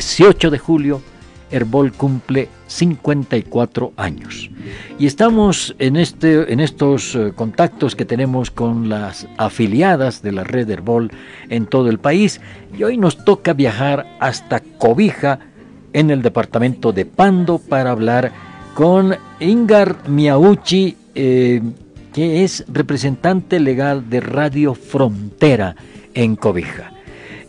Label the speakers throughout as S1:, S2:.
S1: 18 de julio, Herbol cumple 54 años. Y estamos en, este, en estos eh, contactos que tenemos con las afiliadas de la red Herbol en todo el país. Y hoy nos toca viajar hasta Cobija, en el departamento de Pando, para hablar con Ingar Miauchi, eh, que es representante legal de Radio Frontera en Cobija.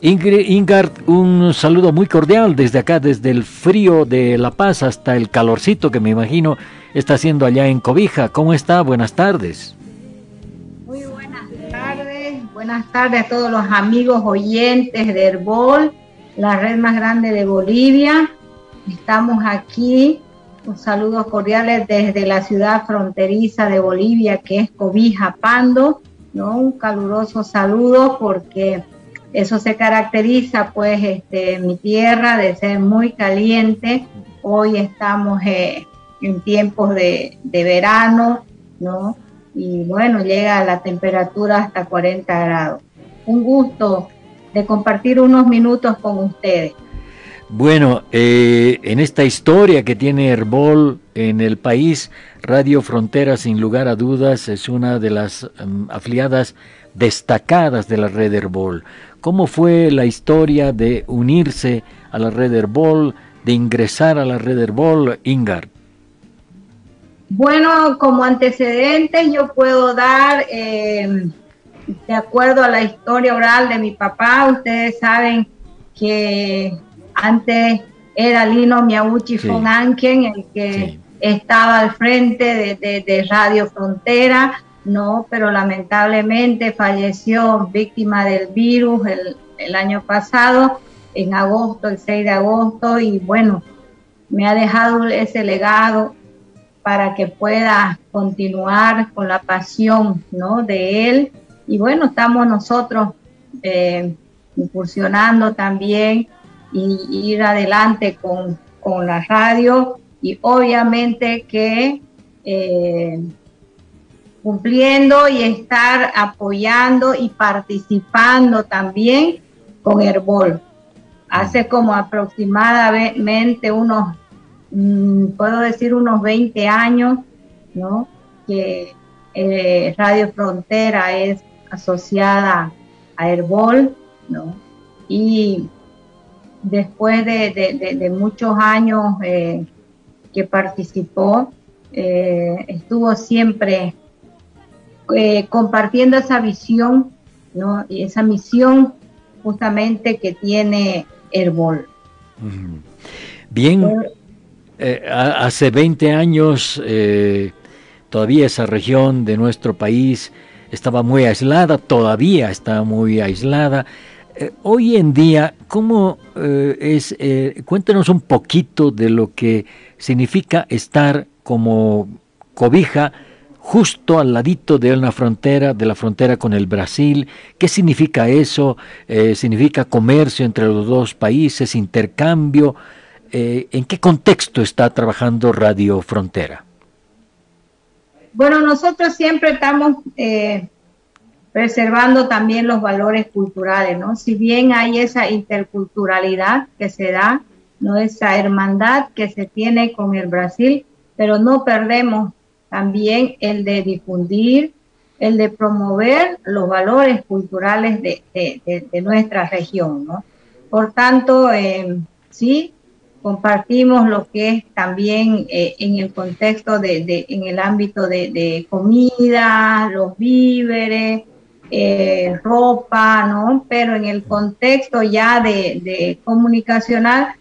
S1: Ingard, un saludo muy cordial desde acá, desde el frío de La Paz hasta el calorcito que me imagino está haciendo allá en Cobija. ¿Cómo está? Buenas tardes.
S2: Muy buenas tardes. Buenas tardes a todos los amigos oyentes de Herbol, la red más grande de Bolivia. Estamos aquí. Un saludo cordiales desde la ciudad fronteriza de Bolivia, que es Cobija Pando. ¿no? Un caluroso saludo porque eso se caracteriza, pues, este, mi tierra de ser muy caliente. Hoy estamos eh, en tiempos de, verano, ¿no? Y bueno, llega la temperatura hasta 40 grados. Un gusto de compartir unos minutos con ustedes.
S1: Bueno, eh, en esta historia que tiene Herbol en el país, Radio Frontera, sin lugar a dudas, es una de las mm, afiliadas destacadas de la red Herbol. ¿Cómo fue la historia de unirse a la red Herbol, de ingresar a la red Herbol, Ingar?
S2: Bueno, como antecedentes yo puedo dar, eh, de acuerdo a la historia oral de mi papá, ustedes saben que antes era Lino Miauchi sí. el que estaba al frente de Radio Frontera no, pero lamentablemente falleció víctima del virus el, año pasado, en agosto, el 6 de agosto, y bueno, me ha dejado ese legado para que pueda continuar con la pasión ¿no? de él. Y bueno, estamos nosotros eh, incursionando también y, ir adelante con, la radio y obviamente que eh, cumpliendo y estar apoyando y participando también con Herbol. Hace como aproximadamente unos, mm, puedo decir unos 20 años, ¿no? Que eh, Radio Frontera es asociada a Herbol, ¿no? Y después de, muchos años eh, que participó, eh, estuvo siempre eh, compartiendo esa visión, ¿no? Y esa misión justamente que tiene Herbol.
S1: Bien, eh, hace 20 años eh, todavía esa región de nuestro país estaba muy aislada, todavía está muy aislada. hoy en día, ¿cómo es? cuéntanos un poquito de lo que significa estar como cobija justo al ladito de una frontera, de la frontera con el Brasil. ¿Qué significa eso? Eh, ¿Significa comercio entre los dos países, intercambio? Eh, ¿En qué contexto está trabajando Radio Frontera?
S2: Bueno, nosotros siempre estamos eh, preservando también los valores culturales, ¿no? Si bien hay esa interculturalidad que se da, ¿no? Esa hermandad que se tiene con el Brasil, pero no perdemos también el de difundir, el de promover los valores culturales de, nuestra región. ¿no? Por tanto, eh, sí, compartimos lo que es también eh, en el contexto de, en el ámbito de, comida, los víveres, eh, ropa, ¿no? Pero en el contexto ya de, comunicacional,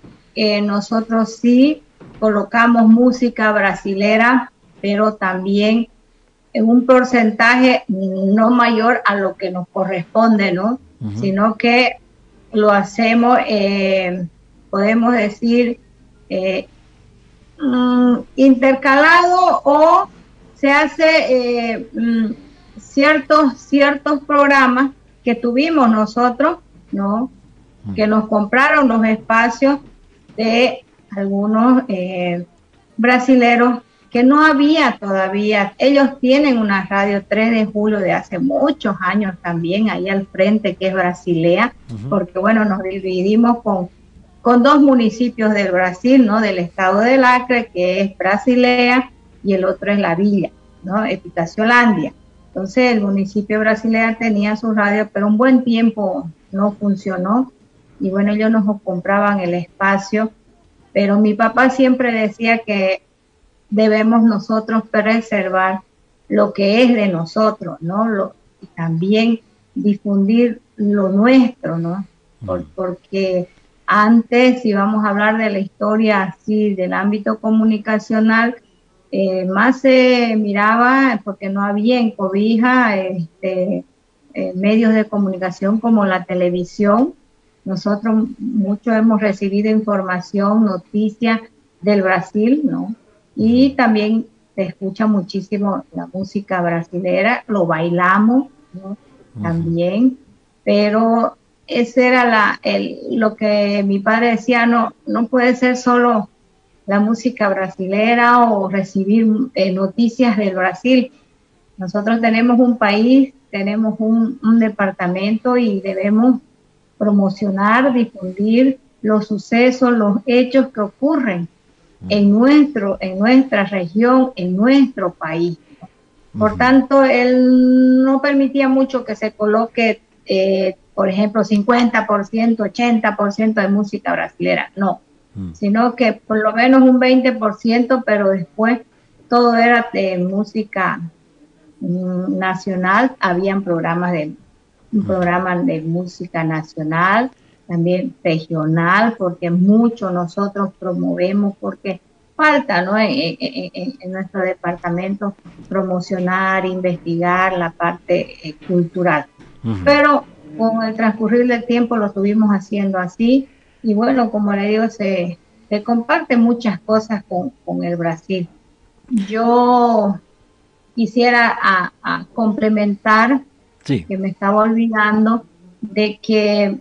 S2: nosotros sí colocamos música brasilera pero también en un porcentaje no mayor a lo que nos corresponde, ¿no? Sino que lo hacemos, eh, podemos decir, eh, mm, intercalado o se hace eh, mm, ciertos, ciertos programas que tuvimos nosotros, ¿no? Que nos compraron los espacios de algunos brasileros que no había todavía. Ellos tienen una radio 3 de julio de hace muchos años también, ahí al frente, que es Brasilea, porque bueno, nos dividimos con, con dos municipios del Brasil, ¿no? Del estado del Acre, que es Brasilea, y el otro es La Villa, ¿no? Epitaciolandia. Entonces el municipio brasileño tenía su radio, pero un buen tiempo no funcionó y bueno, ellos nos compraban el espacio, pero mi papá siempre decía que debemos nosotros preservar lo que es de nosotros, ¿no? Lo, y también difundir lo nuestro, ¿no? porque antes, si vamos a hablar de la historia así del ámbito comunicacional, eh, más se miraba porque no había en Cobija este, eh, medios de comunicación como la televisión. Nosotros mucho hemos recibido información, noticias del Brasil, ¿no? Y también se escucha muchísimo la música brasilera, lo bailamos, ¿no? También, pero ese era la, el, lo que mi padre decía, no, no puede ser solo la música brasilera o recibir eh, noticias del Brasil. Nosotros tenemos un país, tenemos un, departamento y debemos promocionar, difundir los sucesos, los hechos que ocurren en, nuestro, en nuestra región, en nuestro país. Por tanto, él no permitía mucho que se coloque, eh, por ejemplo, 50%, 80% de música brasilera. No, Mm. sino que por lo menos un 20%, pero después todo era de música mm, nacional, habían programas de un mm. programa de música nacional, también regional, porque mucho nosotros promovemos, porque falta ¿no? en, nuestro departamento promocionar, investigar la parte eh, cultural. Pero con el transcurrir del tiempo lo estuvimos haciendo así y bueno, como le digo, se, se comparte muchas cosas con, el Brasil. Yo quisiera a, complementar, que me estaba olvidando, de que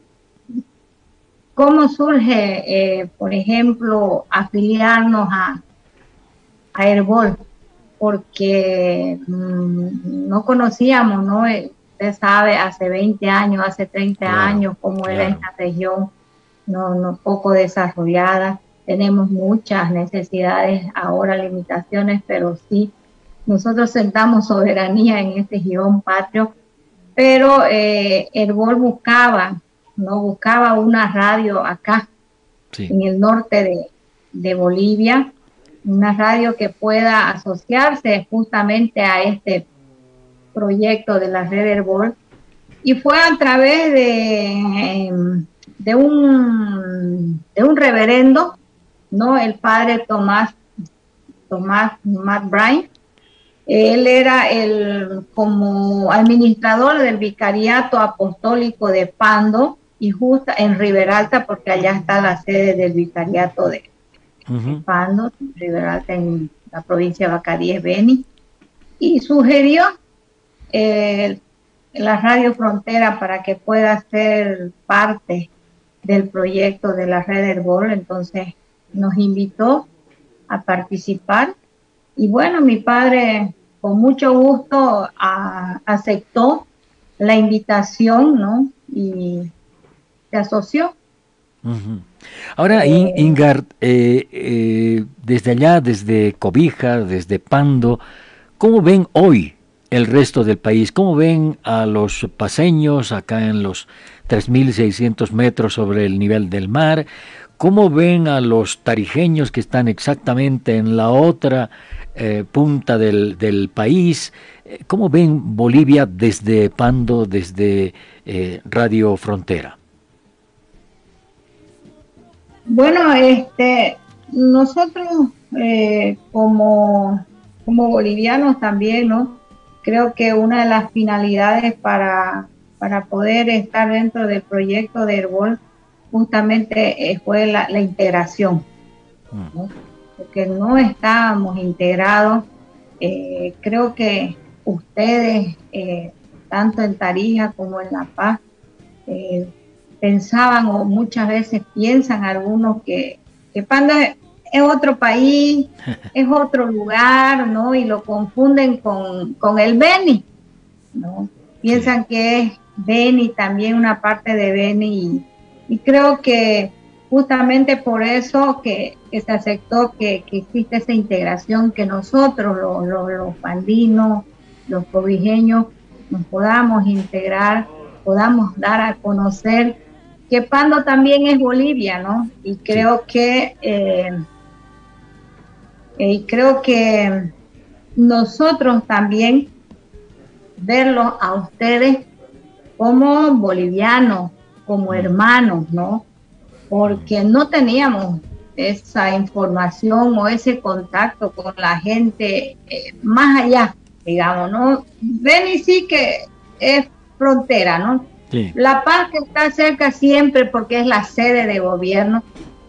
S2: cómo surge, eh, por ejemplo, afiliarnos a, a Herbol, porque mm, no conocíamos, ¿no? Eh, usted sabe, hace 20 años, hace 30 años, cómo era esta región no, no poco desarrollada. Tenemos muchas necesidades, ahora limitaciones, pero sí, nosotros sentamos soberanía en este guion patrio, pero eh, Herbol buscaba, no buscaba una radio acá, en el norte de, de Bolivia, una radio que pueda asociarse justamente a este proyecto de la red Herbol. Y fue a través de em, de un, de un reverendo, ¿no? El padre Tomás, Tomás Matt Bryan. Él era el como administrador del vicariato apostólico de Pando y justo en Riberalta, porque allá está la sede del vicariato de, Pando, Riberalta en la provincia de Bacaríes, Beni, y sugirió eh, la Radio Frontera para que pueda ser parte del proyecto de la red Herbol, entonces nos invitó a participar. Y bueno, mi padre con mucho gusto aceptó la invitación, ¿no? Y se asoció.
S1: Ahora, eh, Ingar, eh, eh, desde allá, desde Cobija, desde Pando, ¿cómo ven hoy el resto del país? ¿Cómo ven a los paseños acá en los 3.600 metros sobre el nivel del mar. ¿Cómo ven a los tarijeños que están exactamente en la otra eh, punta del, país? Eh, ¿Cómo ven Bolivia desde Pando, desde eh, Radio Frontera?
S2: Bueno, este, nosotros como, como bolivianos también, ¿no? Creo que una de las finalidades para para poder estar dentro del proyecto de Herbol justamente eh, fue la, integración, mm. porque no estábamos integrados. Eh, creo que ustedes, eh, tanto en Tarija como en La Paz, pensaban o muchas veces piensan algunos que, que Panda es otro país, es otro lugar, ¿no? Y lo confunden con, con el Beni, ¿no? Piensan que es Beni, también una parte de Beni, y, creo que justamente por eso que, se aceptó que, existe esa integración, que nosotros, los, los, los pandinos, los cobijeños, nos podamos integrar, podamos dar a conocer que Pando también es Bolivia, ¿no? Y creo que eh, y creo que nosotros también verlos a ustedes como bolivianos, como hermanos, ¿no? Porque no teníamos esa información o ese contacto con la gente eh, más allá, digamos, ¿no? Beni sí que es frontera, ¿no? La Paz que está cerca siempre porque es la sede de gobierno,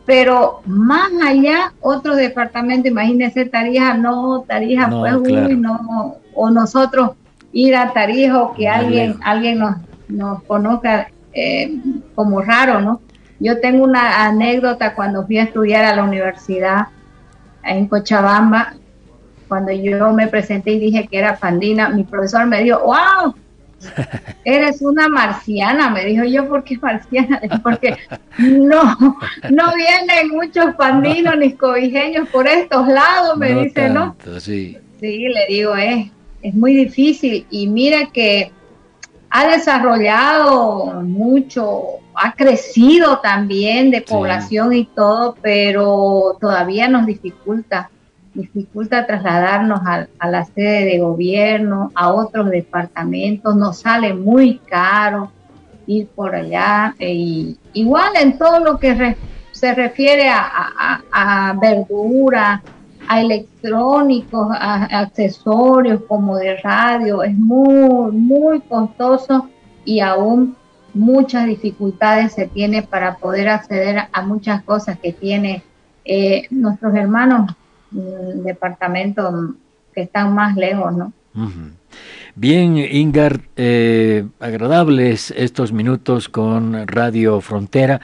S2: pero más allá, otro departamento, imagínense Tarija, no, Tarija, pues, uy, no, o nosotros ir a Tarija o que alguien, alguien nos, nos conozca eh, como raro, ¿no? Yo tengo una anécdota cuando fui a estudiar a la universidad en Cochabamba, cuando yo me presenté y dije que era pandina, mi profesor me dijo, wow, Eres una marciana, me dijo yo, ¿por qué marciana? Porque no, no vienen muchos pandinos ni cobijeños por estos lados, me dice, ¿no? Sí. sí, le digo, es, es muy difícil y mira que ha desarrollado mucho, ha crecido también de población y todo, pero todavía nos dificulta dificulta trasladarnos a, la sede de gobierno, a otros departamentos, nos sale muy caro ir por allá. E igual en todo lo que se refiere a, a, verdura, a electrónicos, a, accesorios como de radio, es muy, muy costoso y aún muchas dificultades se tiene para poder acceder a muchas cosas que tiene eh, nuestros hermanos departamento que están más lejos, ¿no?
S1: Bien, Ingar, eh, agradables estos minutos con Radio Frontera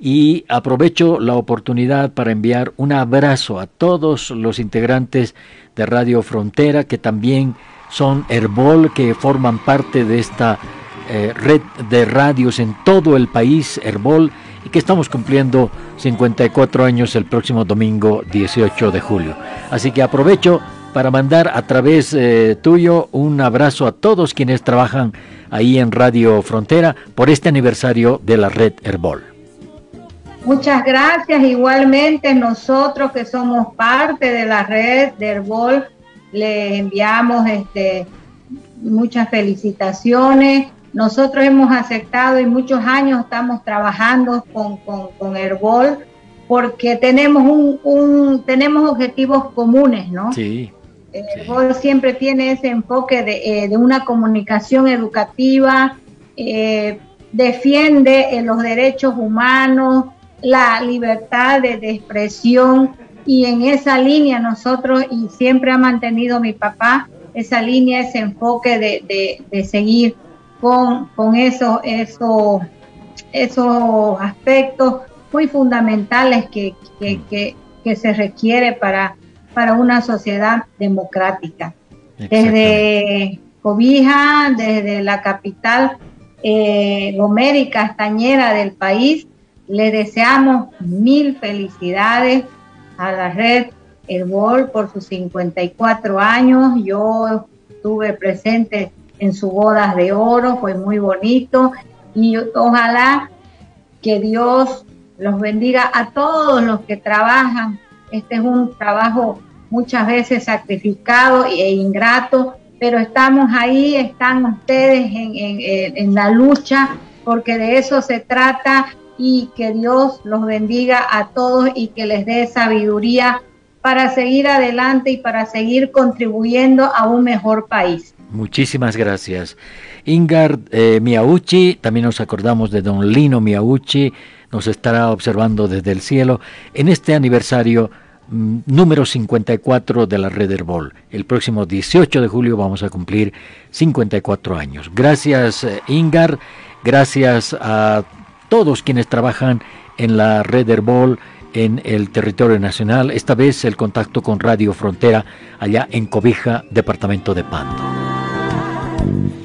S1: y aprovecho la oportunidad para enviar un abrazo a todos los integrantes de Radio Frontera que también son Herbol, que forman parte de esta eh, red de radios en todo el país, Herbol, que estamos cumpliendo 54 años el próximo domingo 18 de julio. Así que aprovecho para mandar a través eh, tuyo un abrazo a todos quienes trabajan ahí en Radio Frontera por este aniversario de la red Herbol.
S2: Muchas gracias. Igualmente nosotros que somos parte de la red de Herbol, le enviamos este, muchas felicitaciones nosotros hemos aceptado y muchos años estamos trabajando con, con, Herbol porque tenemos un, tenemos objetivos comunes, ¿no? Sí. Herbol siempre tiene ese enfoque de, eh, una comunicación educativa, eh, defiende eh, los derechos humanos, la libertad de, expresión y en esa línea nosotros, y siempre ha mantenido mi papá, esa línea, ese enfoque de, de seguir con, con esos, esos, esos aspectos muy fundamentales que, que, que, se requiere para, para una sociedad democrática. Desde Cobija, desde la capital eh, y Castañera del país, le deseamos mil felicidades a la red Herbol por sus 54 años. Yo estuve presente en su bodas de oro, fue muy bonito y ojalá que Dios los bendiga a todos los que trabajan. Este es un trabajo muchas veces sacrificado e ingrato, pero estamos ahí, están ustedes en, en la lucha, porque de eso se trata y que Dios los bendiga a todos y que les dé sabiduría para seguir adelante y para seguir contribuyendo a un mejor país.
S1: Muchísimas gracias. Ingar eh, Miauchi, también nos acordamos de don Lino Miauchi, nos estará observando desde el cielo en este aniversario mm, número 54 de la Red Herbol. El próximo 18 de julio vamos a cumplir 54 años. Gracias eh, Ingar, gracias a todos quienes trabajan en la Red Herbol en el territorio nacional, esta vez el contacto con Radio Frontera allá en Cobija, departamento de Pando. God.